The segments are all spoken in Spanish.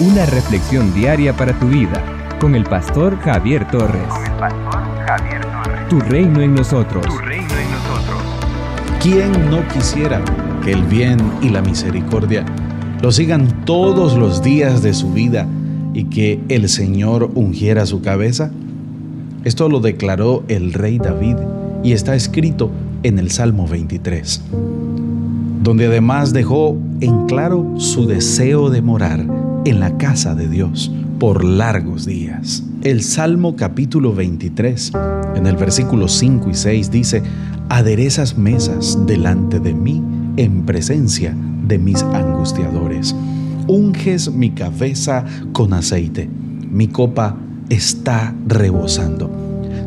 Una reflexión diaria para tu vida con el pastor Javier Torres. Con el pastor Javier Torres. Tu reino en nosotros. Tu reino en nosotros. ¿Quién no quisiera que el bien y la misericordia lo sigan todos los días de su vida y que el Señor ungiera su cabeza? Esto lo declaró el rey David y está escrito en el Salmo 23, donde además dejó en claro su deseo de morar en la casa de Dios por largos días. El Salmo capítulo 23, en el versículo 5 y 6 dice, aderezas mesas delante de mí en presencia de mis angustiadores. Unges mi cabeza con aceite, mi copa está rebosando.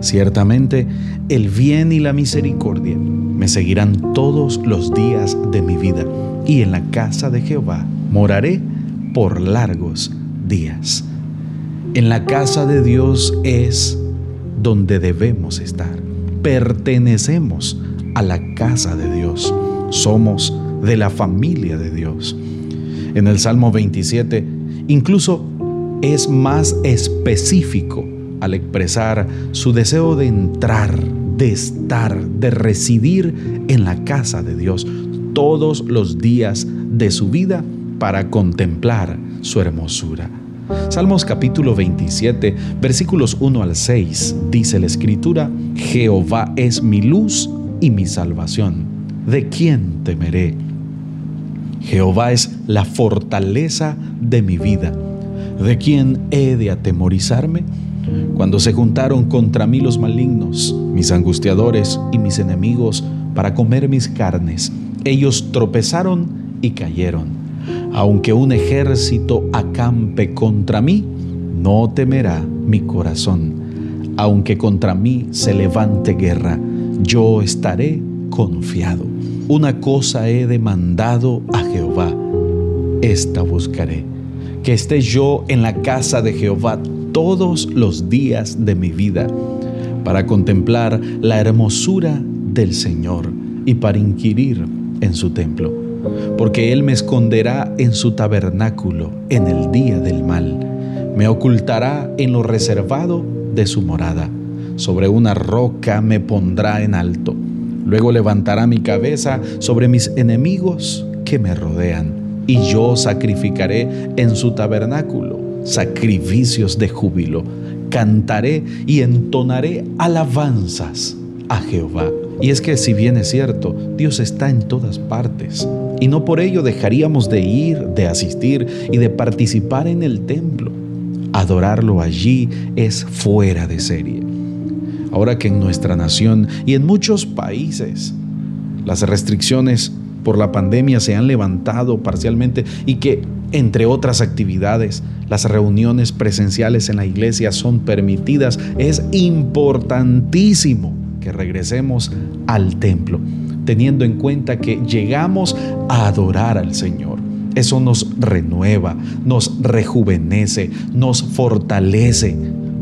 Ciertamente, el bien y la misericordia me seguirán todos los días de mi vida, y en la casa de Jehová moraré por largos días. En la casa de Dios es donde debemos estar. Pertenecemos a la casa de Dios. Somos de la familia de Dios. En el Salmo 27, incluso es más específico al expresar su deseo de entrar, de estar, de residir en la casa de Dios todos los días de su vida para contemplar su hermosura. Salmos capítulo 27, versículos 1 al 6, dice la escritura, Jehová es mi luz y mi salvación. ¿De quién temeré? Jehová es la fortaleza de mi vida. ¿De quién he de atemorizarme? Cuando se juntaron contra mí los malignos, mis angustiadores y mis enemigos, para comer mis carnes, ellos tropezaron y cayeron. Aunque un ejército acampe contra mí, no temerá mi corazón. Aunque contra mí se levante guerra, yo estaré confiado. Una cosa he demandado a Jehová, esta buscaré, que esté yo en la casa de Jehová todos los días de mi vida, para contemplar la hermosura del Señor y para inquirir en su templo, porque Él me esconderá en su tabernáculo en el día del mal, me ocultará en lo reservado de su morada, sobre una roca me pondrá en alto, luego levantará mi cabeza sobre mis enemigos que me rodean, y yo sacrificaré en su tabernáculo sacrificios de júbilo. Cantaré y entonaré alabanzas a Jehová. Y es que si bien es cierto, Dios está en todas partes. Y no por ello dejaríamos de ir, de asistir y de participar en el templo. Adorarlo allí es fuera de serie. Ahora que en nuestra nación y en muchos países las restricciones por la pandemia se han levantado parcialmente y que, entre otras actividades, las reuniones presenciales en la iglesia son permitidas, es importantísimo que regresemos al templo, teniendo en cuenta que llegamos a adorar al Señor. Eso nos renueva, nos rejuvenece, nos fortalece.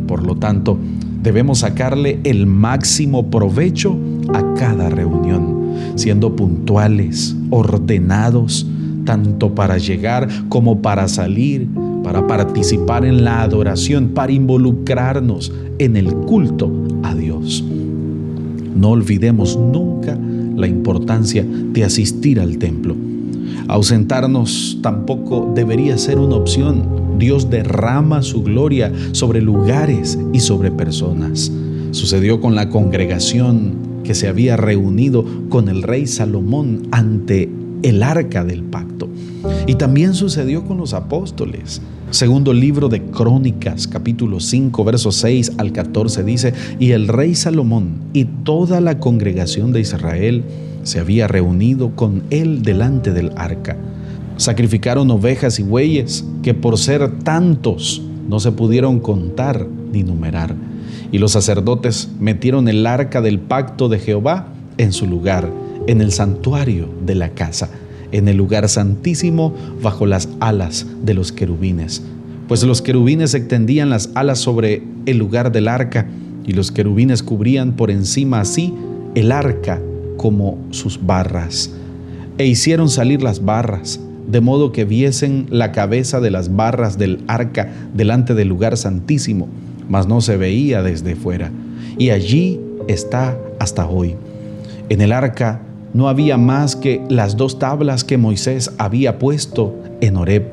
Por lo tanto, debemos sacarle el máximo provecho a cada reunión siendo puntuales, ordenados, tanto para llegar como para salir, para participar en la adoración, para involucrarnos en el culto a Dios. No olvidemos nunca la importancia de asistir al templo. Ausentarnos tampoco debería ser una opción. Dios derrama su gloria sobre lugares y sobre personas. Sucedió con la congregación que se había reunido con el rey Salomón ante el arca del pacto. Y también sucedió con los apóstoles. Segundo libro de Crónicas, capítulo 5, versos 6 al 14 dice, y el rey Salomón y toda la congregación de Israel se había reunido con él delante del arca. Sacrificaron ovejas y bueyes que por ser tantos no se pudieron contar ni numerar y los sacerdotes metieron el arca del pacto de Jehová en su lugar, en el santuario de la casa, en el lugar santísimo bajo las alas de los querubines. Pues los querubines extendían las alas sobre el lugar del arca y los querubines cubrían por encima así el arca como sus barras. E hicieron salir las barras, de modo que viesen la cabeza de las barras del arca delante del lugar santísimo, mas no se veía desde fuera. Y allí está hasta hoy. En el arca no había más que las dos tablas que Moisés había puesto en Horeb,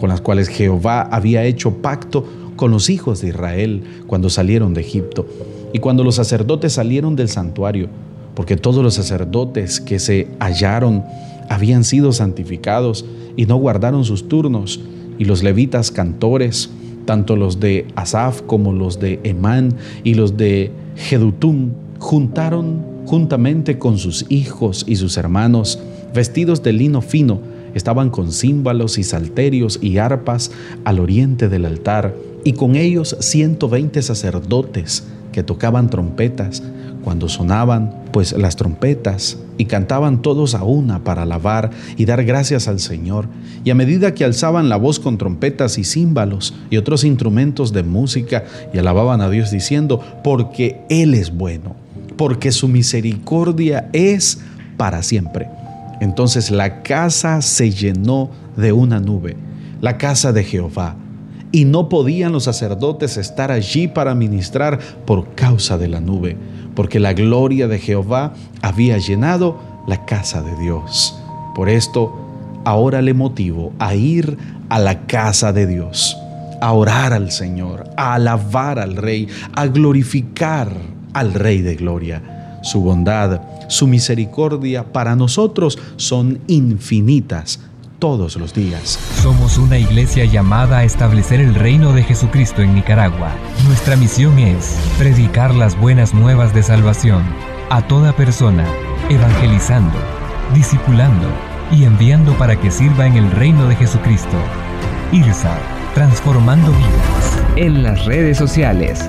con las cuales Jehová había hecho pacto con los hijos de Israel cuando salieron de Egipto y cuando los sacerdotes salieron del santuario, porque todos los sacerdotes que se hallaron habían sido santificados y no guardaron sus turnos, y los levitas cantores, tanto los de Asaf como los de Emán y los de Jedutum, juntaron juntamente con sus hijos y sus hermanos, vestidos de lino fino, estaban con címbalos y salterios y arpas al oriente del altar, y con ellos 120 sacerdotes que tocaban trompetas cuando sonaban pues las trompetas y cantaban todos a una para alabar y dar gracias al Señor. Y a medida que alzaban la voz con trompetas y címbalos y otros instrumentos de música y alababan a Dios diciendo, porque Él es bueno, porque su misericordia es para siempre. Entonces la casa se llenó de una nube, la casa de Jehová, y no podían los sacerdotes estar allí para ministrar por causa de la nube, porque la gloria de Jehová había llenado la casa de Dios. Por esto, ahora le motivo a ir a la casa de Dios, a orar al Señor, a alabar al Rey, a glorificar al Rey de Gloria. Su bondad, su misericordia para nosotros son infinitas todos los días. Somos una iglesia llamada a establecer el reino de Jesucristo en Nicaragua. Nuestra misión es predicar las buenas nuevas de salvación a toda persona, evangelizando, discipulando y enviando para que sirva en el reino de Jesucristo. IRSA, transformando vidas. En las redes sociales,